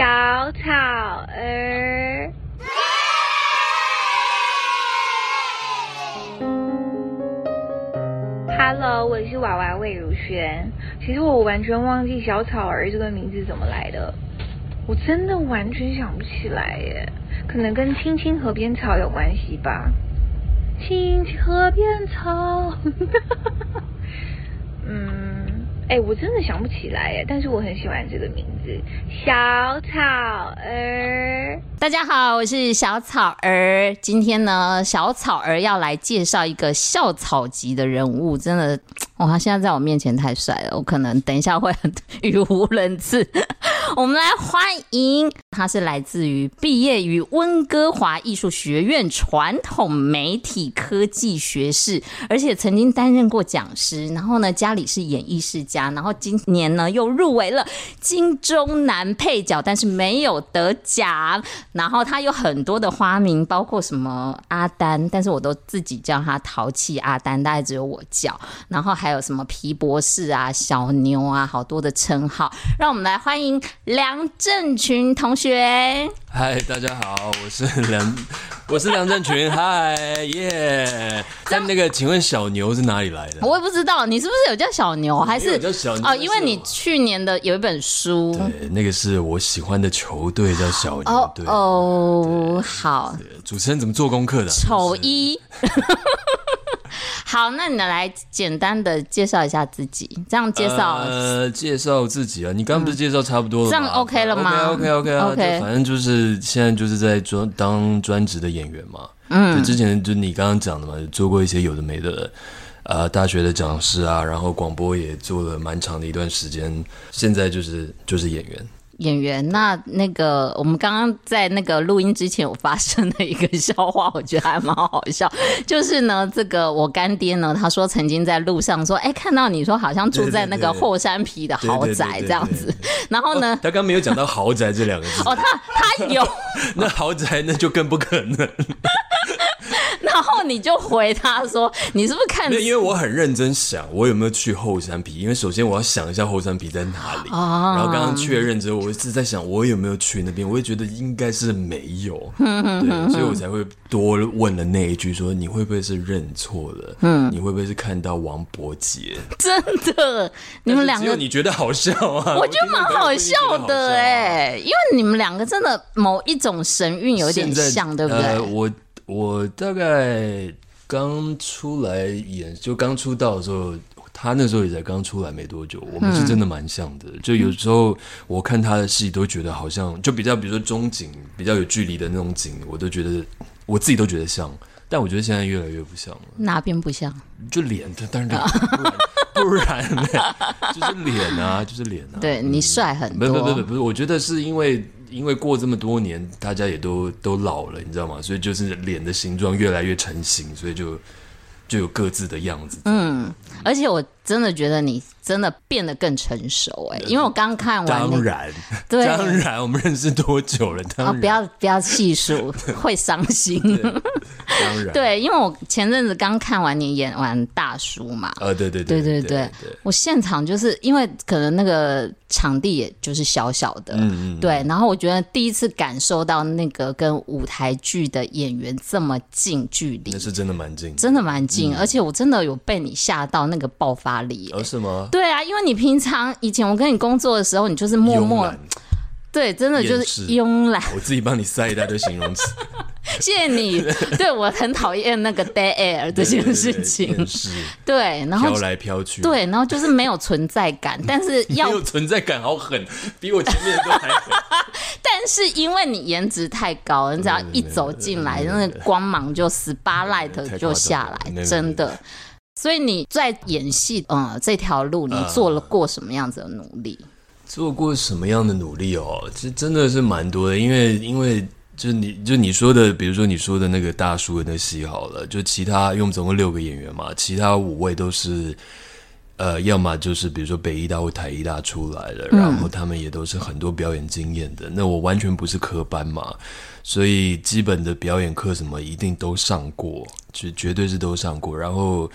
小草儿。Hello，我是娃娃魏如萱。其实我完全忘记小草儿这个名字怎么来的，我真的完全想不起来耶。可能跟青青河边草有关系吧。青青河边草，嗯，哎，我真的想不起来耶。但是我很喜欢这个名字，小草儿。大家好，我是小草儿。今天呢，小草儿要来介绍一个校草级的人物，真的，哇，他现在在我面前太帅了，我可能等一下会很语无伦次。我们来欢迎，他是来自于毕业于温哥华艺术学院传统媒体科技学士，而且曾经担任过讲师。然后呢，家里是演艺世家，然后今年呢又入围了金钟男配角，但是没有得奖。然后他有很多的花名，包括什么阿丹，但是我都自己叫他淘气阿丹，大概只有我叫。然后还有什么皮博士啊、小牛啊，好多的称号。让我们来欢迎。梁振群同学，嗨，大家好，我是 梁，我是梁振群，嗨，耶！但那个，请问小牛是哪里来的？我也不知道，你是不是有叫小牛，还是叫小牛？哦，因为你去年的有一本书，对，那个是我喜欢的球队叫小牛队。哦哦，好，主持人怎么做功课的？丑一。好，那你来简单的介绍一下自己，这样介绍呃，介绍自己啊，你刚刚不是介绍差不多了吗？这样 OK 了吗？OK OK OK OK，反正就是现在就是在专当专职的演员嘛，嗯，就之前就你刚刚讲的嘛，做过一些有的没的，呃，大学的讲师啊，然后广播也做了蛮长的一段时间，现在就是就是演员。演员，那那个我们刚刚在那个录音之前有发生的一个笑话，我觉得还蛮好笑。就是呢，这个我干爹呢，他说曾经在路上说，哎，看到你说好像住在那个后山皮的豪宅这样子。然后呢，哦、他刚没有讲到豪宅这两个字。哦，他他有。那豪宅那就更不可能。然后你就回他说：“ 你是不是看？”因为我很认真想，我有没有去后山皮？因为首先我要想一下后山皮在哪里。哦、然后刚刚确认之后，我一直在想，我有没有去那边？我也觉得应该是没有。所以我才会多问了那一句：说你会不会是认错了？嗯，你会不会是看到王伯杰？真的，你们两个你觉得好笑啊？我觉得蛮好笑的哎，因为你们两个真的某一种神韵有点像，对不对？呃、我。我大概刚出来演，就刚出道的时候，他那时候也才刚出来没多久。我们是真的蛮像的，就有时候我看他的戏都觉得好像，就比较比如说中景比较有距离的那种景，我都觉得我自己都觉得像。但我觉得现在越来越不像了。哪边不像？就脸，当然 不然呢就是脸啊，就是脸啊。对，你帅很多。不不不不我觉得是因为。因为过这么多年，大家也都都老了，你知道吗？所以就是脸的形状越来越成型，所以就就有各自的样子。嗯，而且我真的觉得你真的变得更成熟哎、欸，因为我刚看完，当然，对，当然，我们认识多久了？当然，不要不要细数，会伤心。当然，对，因为我前阵子刚看完你演完大叔嘛，啊，对对对对对，我现场就是因为可能那个场地也就是小小的，嗯嗯，对，然后我觉得第一次感受到那个跟舞台剧的演员这么近距离，那是真的蛮近，真的蛮近，而且我真的有被你吓到那个爆发力，哦，是吗？对啊，因为你平常以前我跟你工作的时候，你就是默默，对，真的就是慵懒，我自己帮你塞一大堆形容词。谢谢你，对，我很讨厌那个 dead air 这件事情，对，然后飘来飘去，对，然后就是没有存在感，但是 要没有存在感，好狠，比我前面的都还狠。但是因为你颜值太高，你只要一走进来，那个光芒就 spotlight 就下来，真的。所以你在演戏，嗯，这条路你做了过什么样子的努力？做过什么样的努力哦？其实真的是蛮多的，因为因为。就你就你说的，比如说你说的那个大叔的那戏好了，就其他因为我们总共六个演员嘛，其他五位都是，呃，要么就是比如说北医大或台医大出来的，然后他们也都是很多表演经验的。那我完全不是科班嘛，所以基本的表演课什么一定都上过，就绝对是都上过。然后。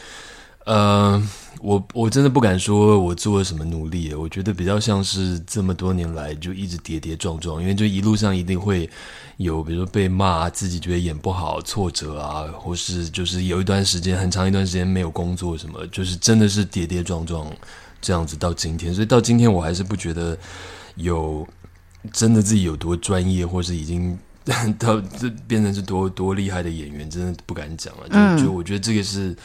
呃，我我真的不敢说我做了什么努力，我觉得比较像是这么多年来就一直跌跌撞撞，因为就一路上一定会有，比如说被骂，自己觉得演不好，挫折啊，或是就是有一段时间很长一段时间没有工作什么，就是真的是跌跌撞撞这样子到今天，所以到今天我还是不觉得有真的自己有多专业，或是已经。到这变成是多多厉害的演员，真的不敢讲了。嗯、就就我觉得这个是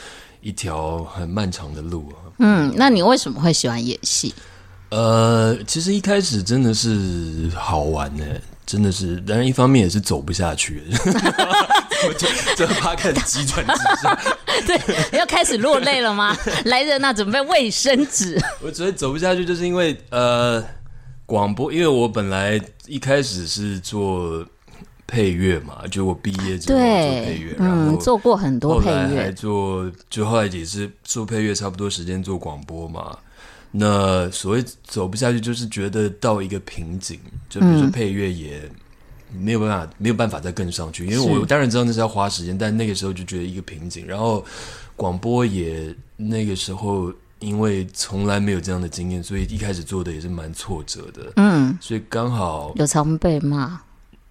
一条很漫长的路啊。嗯，那你为什么会喜欢演戏？呃，其实一开始真的是好玩呢，真的是，当然一方面也是走不下去。我就这怕开始急转直下，对，要开始落泪了吗？来人呐，准备卫生纸。我觉得走不下去，就是因为呃，广播，因为我本来一开始是做。配乐嘛，就我毕业之后做配乐，然后做过很多配乐，后来还做，就后来也是做配乐，差不多时间做广播嘛。那所谓走不下去，就是觉得到一个瓶颈，就比如说配乐也没有办法，没有办法再更上去。因为我当然知道那是要花时间，但那个时候就觉得一个瓶颈。然后广播也那个时候，因为从来没有这样的经验，所以一开始做的也是蛮挫折的。嗯，所以刚好有常被骂。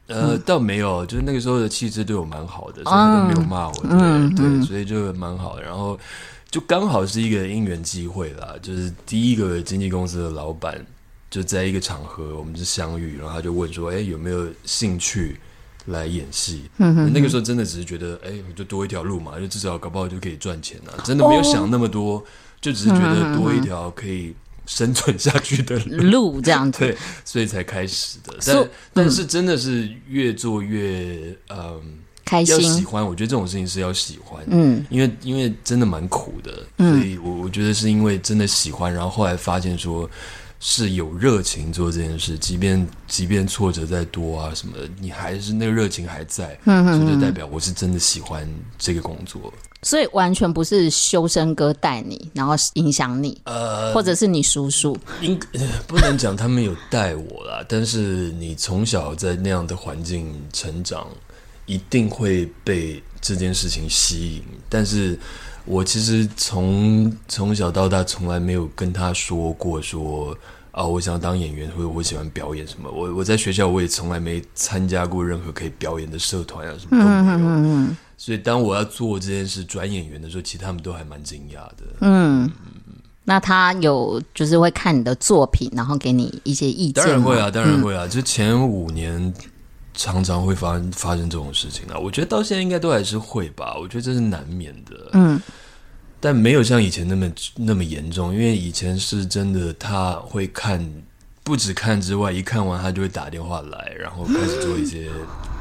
呃，倒没有，就是那个时候的气质对我蛮好的，所以他都没有骂我，嗯、对，对，所以就蛮好的。然后就刚好是一个因缘机会啦，就是第一个经纪公司的老板就在一个场合我们就相遇，然后他就问说：“哎，有没有兴趣来演戏？”那个时候真的只是觉得，哎，我就多一条路嘛，就至少搞不好就可以赚钱啊，真的没有想那么多，哦、就只是觉得多一条可以。生存下去的路这样子，对，所以才开始的。但、嗯、但是真的是越做越嗯开心，要喜欢。我觉得这种事情是要喜欢，嗯，因为因为真的蛮苦的，所以我我觉得是因为真的喜欢，然后后来发现说是有热情做这件事，即便即便挫折再多啊什么的，你还是那个热情还在，嗯哼，所以就代表我是真的喜欢这个工作。所以完全不是修身哥带你，然后影响你，呃，或者是你叔叔，应 不能讲他们有带我啦，但是你从小在那样的环境成长，一定会被这件事情吸引。但是我其实从从小到大从来没有跟他说过说啊，我想当演员，或者我喜欢表演什么。我我在学校我也从来没参加过任何可以表演的社团啊，什么都没有。嗯嗯嗯所以，当我要做这件事转演员的时候，其实他们都还蛮惊讶的。嗯，那他有就是会看你的作品，然后给你一些意见。当然会啊，当然会啊。嗯、就前五年常常会发生发生这种事情啊。我觉得到现在应该都还是会吧。我觉得这是难免的。嗯，但没有像以前那么那么严重，因为以前是真的他会看，不止看之外，一看完他就会打电话来，然后开始做一些。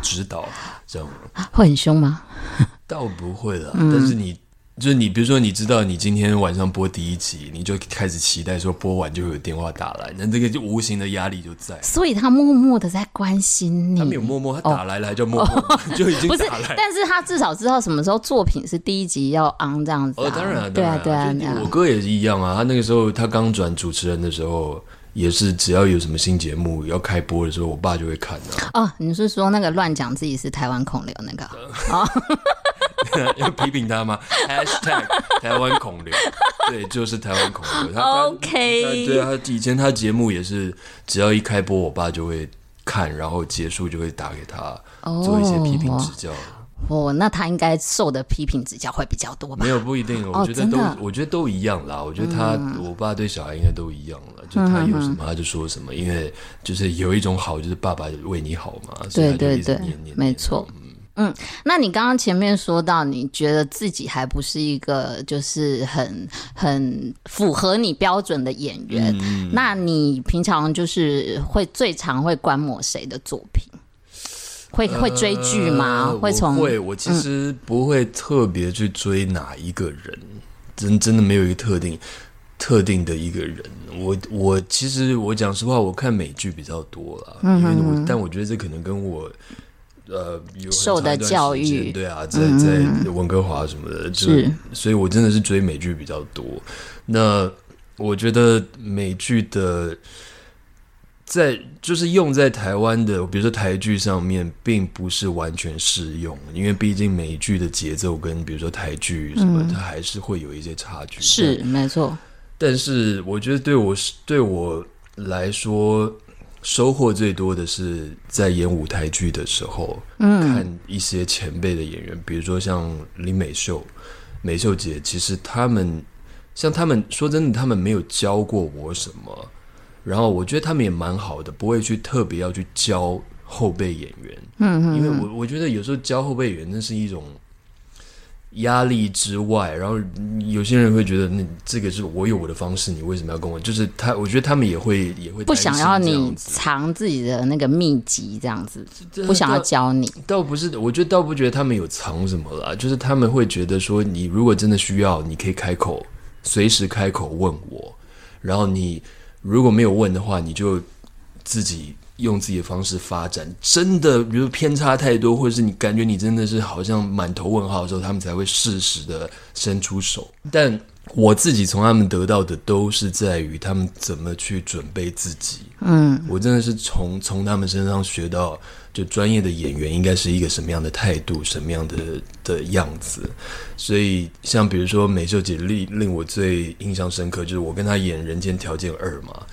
指导这样会很凶吗？倒不会啦，嗯、但是你就是你，比如说你知道你今天晚上播第一集，你就开始期待说播完就会有电话打来，那这个就无形的压力就在。所以他默默的在关心你，他没有默默，他打来了就默默、哦、就已经打来。但是他至少知道什么时候作品是第一集要 on 这样子、啊。哦，当然了，对啊，对啊，对啊。我哥也是一样啊，他那个时候他刚转主持人的时候。也是，只要有什么新节目要开播的时候，我爸就会看的。哦，你是说那个乱讲自己是台湾孔流那个？哦，要批评他吗？Hashtag 台湾恐流，对，就是台湾恐流。他 OK，对啊，他以前他节目也是，只要一开播，我爸就会看，然后结束就会打给他做一些批评指教。哦哦，那他应该受的批评指教会比较多吧？没有，不一定。我觉得都，哦、我觉得都一样啦。我觉得他，嗯、我爸对小孩应该都一样了。就他有什么他就说什么，嗯、因为就是有一种好，就是爸爸为你好嘛。对对对，没错。嗯，那你刚刚前面说到，你觉得自己还不是一个就是很很符合你标准的演员。嗯、那你平常就是会最常会观摩谁的作品？会会追剧吗？呃、会从会，我其实不会特别去追哪一个人，嗯、真真的没有一个特定特定的一个人。我我其实我讲实话，我看美剧比较多啦，嗯、哼因为我但我觉得这可能跟我呃有受的教育对啊，在在温哥华什么的，就是所以我真的是追美剧比较多。那我觉得美剧的。在就是用在台湾的，比如说台剧上面，并不是完全适用，因为毕竟美剧的节奏跟比如说台剧什么，嗯、它还是会有一些差距。是没错，但是我觉得对我对我来说，收获最多的是在演舞台剧的时候，嗯，看一些前辈的演员，比如说像林美秀、美秀姐，其实他们像他们说真的，他们没有教过我什么。然后我觉得他们也蛮好的，不会去特别要去教后辈演员，嗯嗯，因为我我觉得有时候教后辈演员那是一种压力之外，然后有些人会觉得那这个是我有我的方式，你为什么要跟我？就是他，我觉得他们也会也会不想要你藏自己的那个秘籍，这样子不想要教你。倒不是，我觉得倒不觉得他们有藏什么啦，就是他们会觉得说，你如果真的需要，你可以开口，随时开口问我，然后你。如果没有问的话，你就自己用自己的方式发展。真的，比如偏差太多，或者是你感觉你真的是好像满头问号的时候，他们才会适时的伸出手。但我自己从他们得到的都是在于他们怎么去准备自己。嗯，我真的是从从他们身上学到，就专业的演员应该是一个什么样的态度，什么样的的样子。所以，像比如说美秀姐令令我最印象深刻，就是我跟她演《人间条件二》嘛。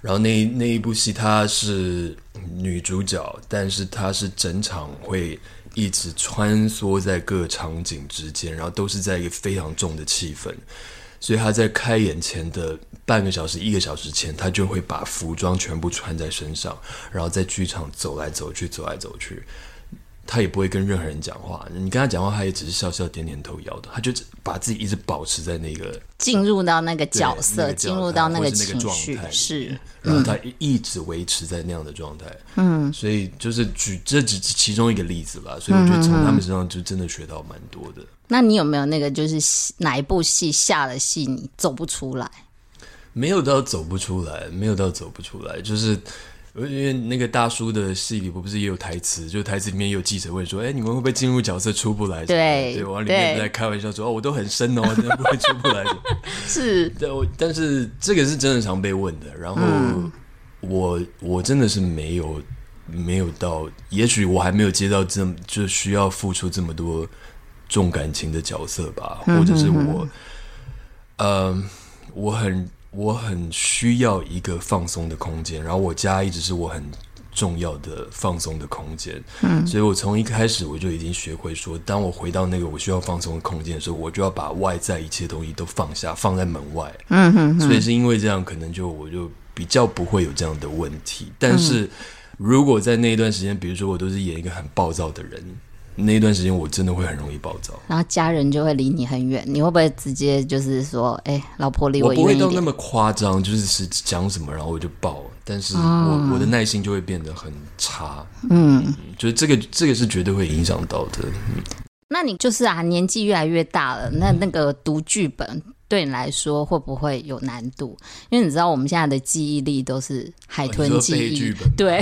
然后那那一部戏她是女主角，但是她是整场会一直穿梭在各场景之间，然后都是在一个非常重的气氛。所以她在开演前的半个小时、一个小时前，她就会把服装全部穿在身上，然后在剧场走来走去、走来走去。他也不会跟任何人讲话，你跟他讲话，他也只是笑笑、点点头、摇头，他就把自己一直保持在那个进入到那个角色，进、那个、入到那个情绪，是，是，然后他一直维持在那样的状态。嗯，所以就是举这只是其中一个例子吧。所以我觉得从他们身上就真的学到蛮多的。那你有没有那个就是哪一部戏下了戏你走不出来？没有到走不出来，没有到走不出来，就是因为那个大叔的戏里不是也有台词，就台词里面也有记者问说：“哎，你们会不会进入角色出不来？”对，对，往里面在开玩笑说：“哦，我都很深哦，真的不会出不来。”是，对，我但是这个是真的常被问的。然后我、嗯、我真的是没有没有到，也许我还没有接到这么就需要付出这么多。重感情的角色吧，或者是我，呃，我很我很需要一个放松的空间，然后我家一直是我很重要的放松的空间，嗯，所以我从一开始我就已经学会说，当我回到那个我需要放松的空间的时候，我就要把外在一切东西都放下，放在门外，嗯哼，所以是因为这样，可能就我就比较不会有这样的问题。但是如果在那一段时间，比如说我都是演一个很暴躁的人。那一段时间我真的会很容易暴躁，然后家人就会离你很远。你会不会直接就是说，哎、欸，老婆离我不会到那么夸张，就是是讲什么然后我就爆，但是我、哦、我的耐心就会变得很差。嗯，嗯就是这个这个是绝对会影响到的。嗯，那你就是啊，年纪越来越大了，那那个读剧本对你来说会不会有难度？因为你知道我们现在的记忆力都是海豚记忆，对。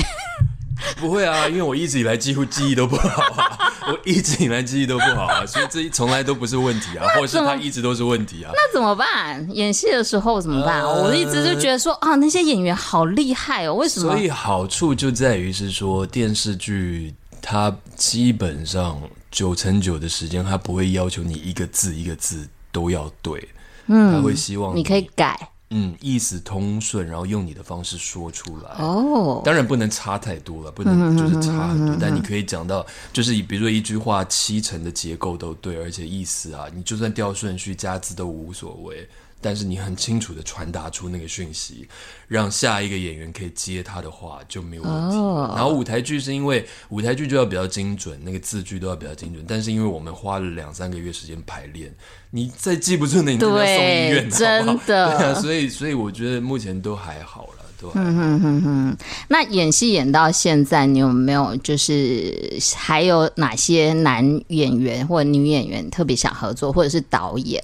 不会啊，因为我一直以来几乎记忆都不好啊，我一直以来记忆都不好啊，所以这从来都不是问题啊，或者是他一直都是问题啊。那怎么办？演戏的时候怎么办？呃、我一直就觉得说啊，那些演员好厉害哦，为什么？所以好处就在于是说，电视剧它基本上九成九的时间，它不会要求你一个字一个字都要对，嗯，他会希望你，你可以改。嗯，意思通顺，然后用你的方式说出来。哦，当然不能差太多了，不能就是差很多。但你可以讲到，就是比如说一句话七成的结构都对，而且意思啊，你就算调顺序加字都无所谓。但是你很清楚的传达出那个讯息，让下一个演员可以接他的话就没有问题。Oh. 然后舞台剧是因为舞台剧就要比较精准，那个字句都要比较精准。但是因为我们花了两三个月时间排练，你再记不住那，你就要送医院，真的。对啊，所以所以我觉得目前都还好了，都还好。嗯哼哼。那演戏演到现在，你有没有就是还有哪些男演员或女演员特别想合作，或者是导演？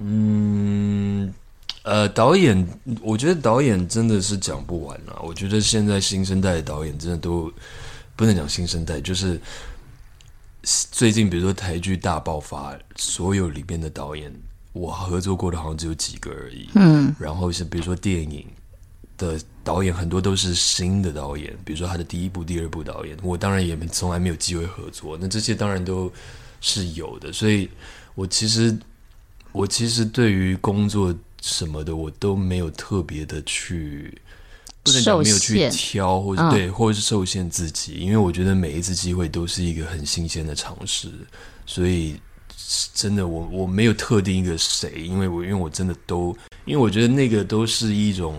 嗯，呃，导演，我觉得导演真的是讲不完了。我觉得现在新生代的导演真的都不能讲新生代，就是最近比如说台剧大爆发，所有里面的导演我合作过的好像只有几个而已。嗯，然后是比如说电影，的导演很多都是新的导演，比如说他的第一部、第二部导演，我当然也从来没有机会合作。那这些当然都是有的，所以我其实我其实对于工作什么的，我都没有特别的去，不能讲没有去挑，或者、嗯、对，或者是受限自己，因为我觉得每一次机会都是一个很新鲜的尝试，所以真的我我没有特定一个谁，因为我因为我真的都，因为我觉得那个都是一种。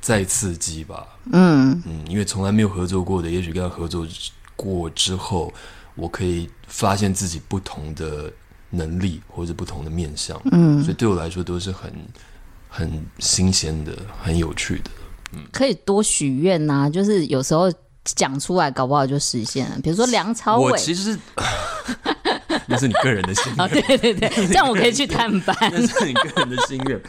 再刺激吧，嗯。嗯，因为从来没有合作过的，也许跟他合作过之后，我可以发现自己不同的能力或者不同的面向，嗯，所以对我来说都是很很新鲜的、很有趣的。嗯，可以多许愿呐，就是有时候讲出来，搞不好就实现了。比如说梁朝伟，我其实是。那是你个人的心愿。哦，对对对，这样我可以去探班。那是你个人的心愿，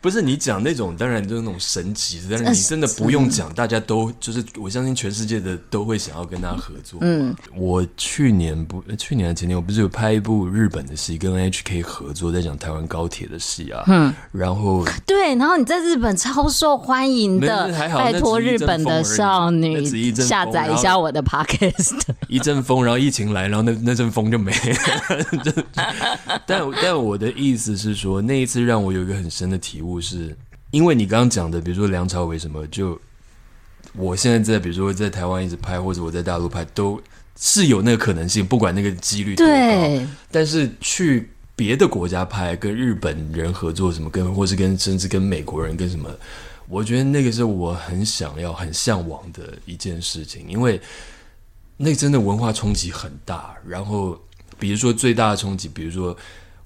不是你讲那种，当然就是那种神奇，但是你真的不用讲，大家都就是我相信全世界的都会想要跟他合作。嗯，我去年不，去年前年我不是有拍一部日本的戏，跟 HK 合作，在讲台湾高铁的戏啊。嗯，然后 对，然后你在日本超受欢迎的，拜托日本的少女下载一下我的 Podcast。一阵风，然后疫情来，然后那那阵风就没了。但但我的意思是说，那一次让我有一个很深的体悟是，是因为你刚刚讲的，比如说梁朝伟什么，就我现在在，比如说在台湾一直拍，或者我在大陆拍，都是有那个可能性，不管那个几率多高。对。但是去别的国家拍，跟日本人合作什么，跟或是跟甚至跟美国人跟什么，我觉得那个是我很想要、很向往的一件事情，因为那真的文化冲击很大，然后。比如说最大的冲击，比如说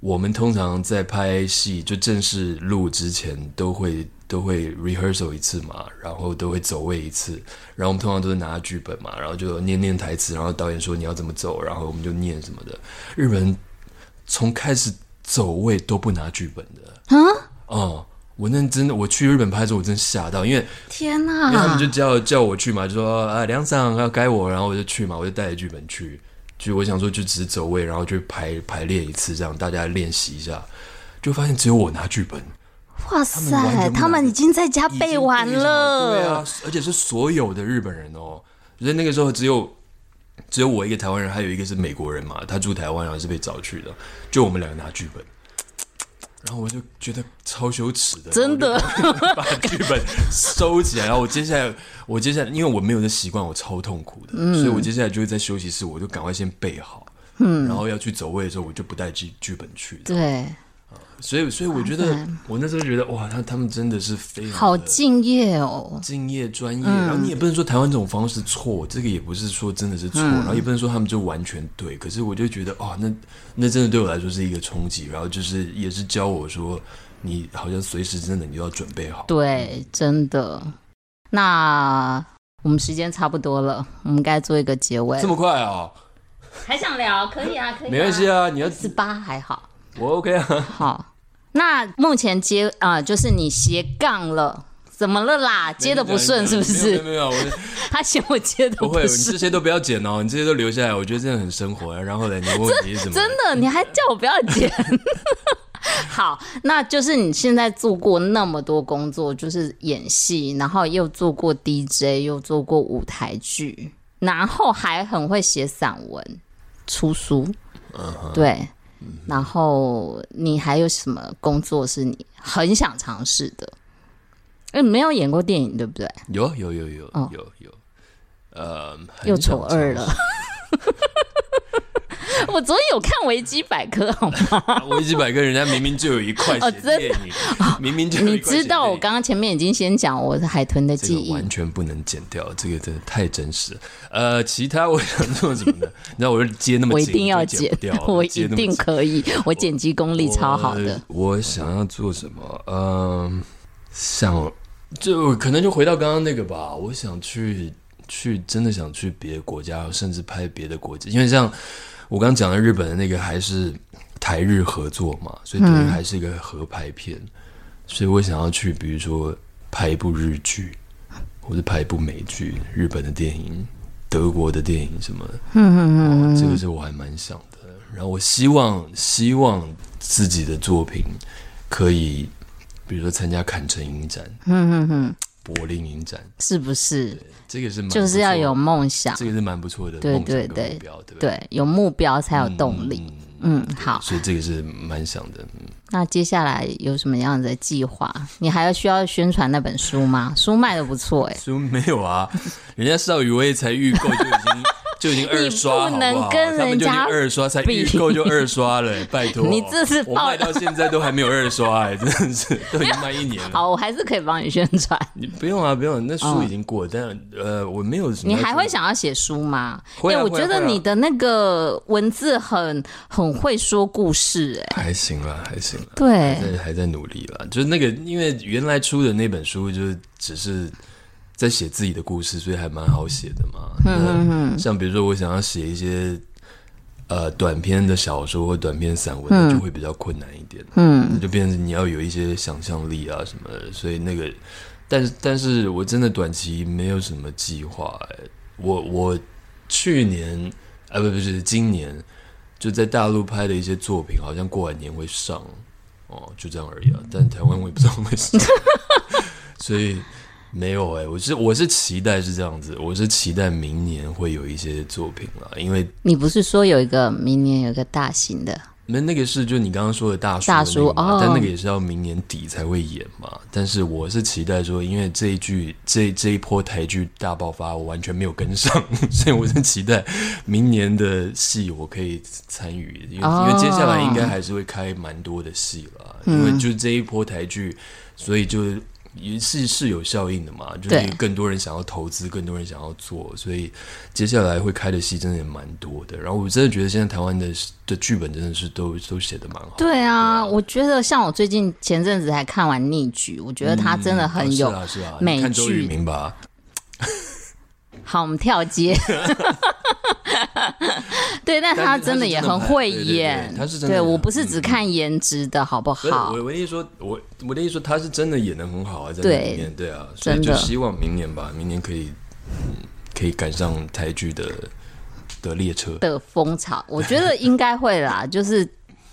我们通常在拍戏就正式录之前都会都会 rehearsal 一次嘛，然后都会走位一次，然后我们通常都是拿剧本嘛，然后就念念台词，然后导演说你要怎么走，然后我们就念什么的。日本人从开始走位都不拿剧本的啊，哦、嗯，我那真的我去日本拍的时候我真吓到，因为天哪，因为他们就叫叫我去嘛，就说啊梁桑要该我，然后我就去嘛，我就带着剧本去。就我想说，就只是走位，然后就排排练一次，这样大家练习一下，就发现只有我拿剧本。哇塞，他们，他们已经在家背完了。对啊，而且是所有的日本人哦。就是那个时候只有只有我一个台湾人，还有一个是美国人嘛，他住台湾，然后是被找去的，就我们两个拿剧本。然后我就觉得超羞耻的，真的把剧本收起来。然后我接下来，我接下来，因为我没有这习惯，我超痛苦的，嗯、所以我接下来就会在休息室，我就赶快先备好，嗯，然后要去走位的时候，我就不带剧剧本去。对。所以，所以我觉得，我那时候觉得，哇，他他们真的是非常好敬业哦，敬业专业。然后你也不能说台湾这种方式错，这个也不是说真的是错，然后也不能说他们就完全对。可是我就觉得，哦，那那真的对我来说是一个冲击。然后就是也是教我说，你好像随时真的你就要准备好。对，真的。那我们时间差不多了，我们该做一个结尾。这么快啊？还想聊？可以啊，可以。没关系啊，你要十八还好。我 OK 啊，好，那目前接啊、呃，就是你斜杠了，怎么了啦？接的不顺是不是？没有我 他嫌我接的不会，你这些都不要剪哦，你这些都留下来，我觉得这样很生活。然后呢，你问题是什么？真的，你还叫我不要剪？好，那就是你现在做过那么多工作，就是演戏，然后又做过 DJ，又做过舞台剧，然后还很会写散文、出书，对。然后你还有什么工作是你很想尝试的？嗯，没有演过电影对不对？有有有有、哦、有有，呃，又丑二了。我昨天有看维基百科，好吗？维基百科人家明明就有一块写电影，哦、明明就。你知道我刚刚前面已经先讲我是海豚的记忆，完全不能剪掉，这个真的太真实了。呃，其他我想做什么呢？你知道我是接那么紧，我一定要剪掉，我一定可以，我剪辑功力超好的。我，我想要做什么？嗯、呃，想就可能就回到刚刚那个吧。我想去去，真的想去别的国家，甚至拍别的国家，因为像。我刚讲的日本的那个还是台日合作嘛，所以等于还是一个合拍片，嗯、所以我想要去，比如说拍一部日剧，或者拍一部美剧，日本的电影、德国的电影什么的，嗯嗯嗯，这个是我还蛮想的。然后我希望希望自己的作品可以，比如说参加坎城影展，嗯嗯嗯，柏林影展，是不是？这个是蛮就是要有梦想，这个是蛮不错的，对对对，标对对？对，有目标才有动力。嗯，嗯好，所以这个是蛮想的。嗯，那接下来有什么样的计划？你还要需要宣传那本书吗？书卖的不错哎、欸，书没有啊，人家邵雨薇才预购就已经。就已经二刷，不能跟人家二刷才预购就二刷了，拜托！你这是我卖到现在都还没有二刷，哎，真的是 都已经卖一年了。好，我还是可以帮你宣传。你不用啊，不用，那书已经过，但呃，我没有。你还会想要写书吗？因为我觉得你的那个文字很很会说故事，哎，还行啦，还行啦。对，还在还在努力啦。就是那个，因为原来出的那本书就是只是。在写自己的故事，所以还蛮好写的嘛。嗯，像比如说我想要写一些呃短篇的小说或短篇散文，嗯，就会比较困难一点。嗯，就变成你要有一些想象力啊什么的。所以那个，但是但是我真的短期没有什么计划。哎，我我去年啊不不是今年就在大陆拍的一些作品，好像过完年会上哦，就这样而已啊。但台湾我也不知道会上，所以。没有哎、欸，我是我是期待是这样子，我是期待明年会有一些作品了，因为你不是说有一个明年有一个大型的？那那个是就你刚刚说的大叔，大叔哦，但那个也是要明年底才会演嘛。但是我是期待说，因为这一剧这这一波台剧大爆发，我完全没有跟上，所以我是期待明年的戏我可以参与，因为、哦、因为接下来应该还是会开蛮多的戏了，因为就这一波台剧，所以就。也是是有效应的嘛，就是更多人想要投资，更多人想要做，所以接下来会开的戏真的也蛮多的。然后我真的觉得现在台湾的的剧本真的是都都写的蛮好。对啊，对啊，我觉得像我最近前阵子才看完《逆局》，我觉得他真的很有美剧。嗯，是啊，是啊，你看周渝民吧。好，我们跳接。对，但他真的也很会演。他是真的，对，我不是只看颜值的好不好？我我的意思说，我我的意思说，他是真的演的很好啊，在里面。对啊，所以就希望明年吧，明年可以嗯，可以赶上台剧的的列车的风潮。我觉得应该会啦，就是。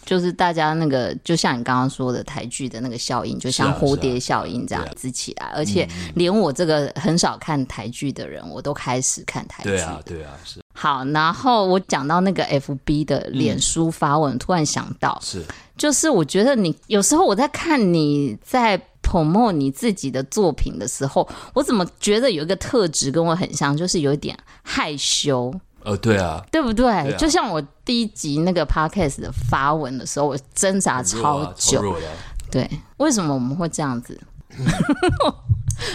就是大家那个，就像你刚刚说的台剧的那个效应，就像蝴蝶效应这样子起来，而且连我这个很少看台剧的人，我都开始看台剧。对啊，对啊，是。好，然后我讲到那个 FB 的脸书发文，突然想到，是，就是我觉得你有时候我在看你在 promote 你自己的作品的时候，我怎么觉得有一个特质跟我很像，就是有一点害羞。呃，对啊，对不对？对啊，就像我第一集那个 podcast 的发文的时候，我挣扎超久。啊啊、对，为什么我们会这样子？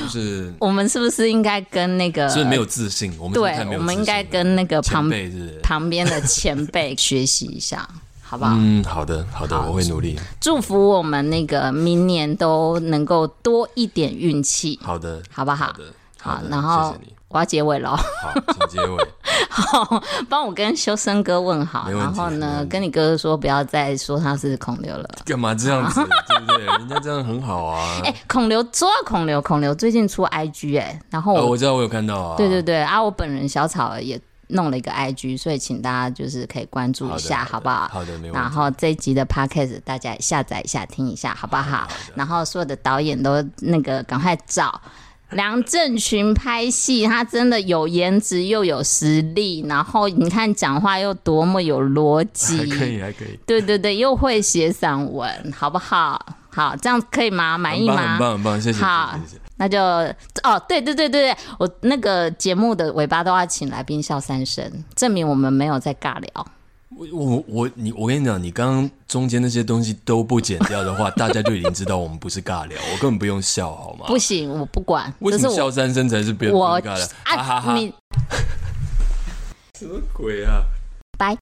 就是 我们是不是应该跟那个？是没有自信。我们对，我们应该跟那个旁旁边的前辈学习一下，好不好？嗯，好的，好的，好，我会努力。祝福我们那个明年都能够多一点运气。好的，好不好？好的，好，好，然后。谢谢你我要结尾了，好，请结尾。好，帮我跟修身哥问好，然后呢，跟你哥哥说不要再说他是孔刘了。干嘛这样子？对不对？人家这样很好啊。哎、欸，孔刘说到孔刘，孔刘最近出 IG 哎、欸，然后我、哦、我知道我有看到啊。对对对啊，我本人小草也弄了一个 IG，所以请大家就是可以关注一下，好，好不好？好的，没问题。然后这一集的 Podcast 大家也下载一下听一下，好不好？好，好，然后所有的导演都那个赶快找。梁振群拍戏，他真的有颜值又有实力，然后你看讲话又多么有逻辑，还可以，还可以，对对对，又会写散文，好不好？好，这样可以吗？满意吗？很棒，很棒，谢谢。好，谢谢，那就哦，对对对对，我那个节目的尾巴都要请来宾笑三声，证明我们没有在尬聊。我我我你我跟你讲，你刚刚中间那些东西都不剪掉的话，大家就已经知道我们不是尬聊，我根本不用笑，好吗？不行，我不管。为什么笑三声才是别人尬聊？啊，哈哈哈。什么鬼啊？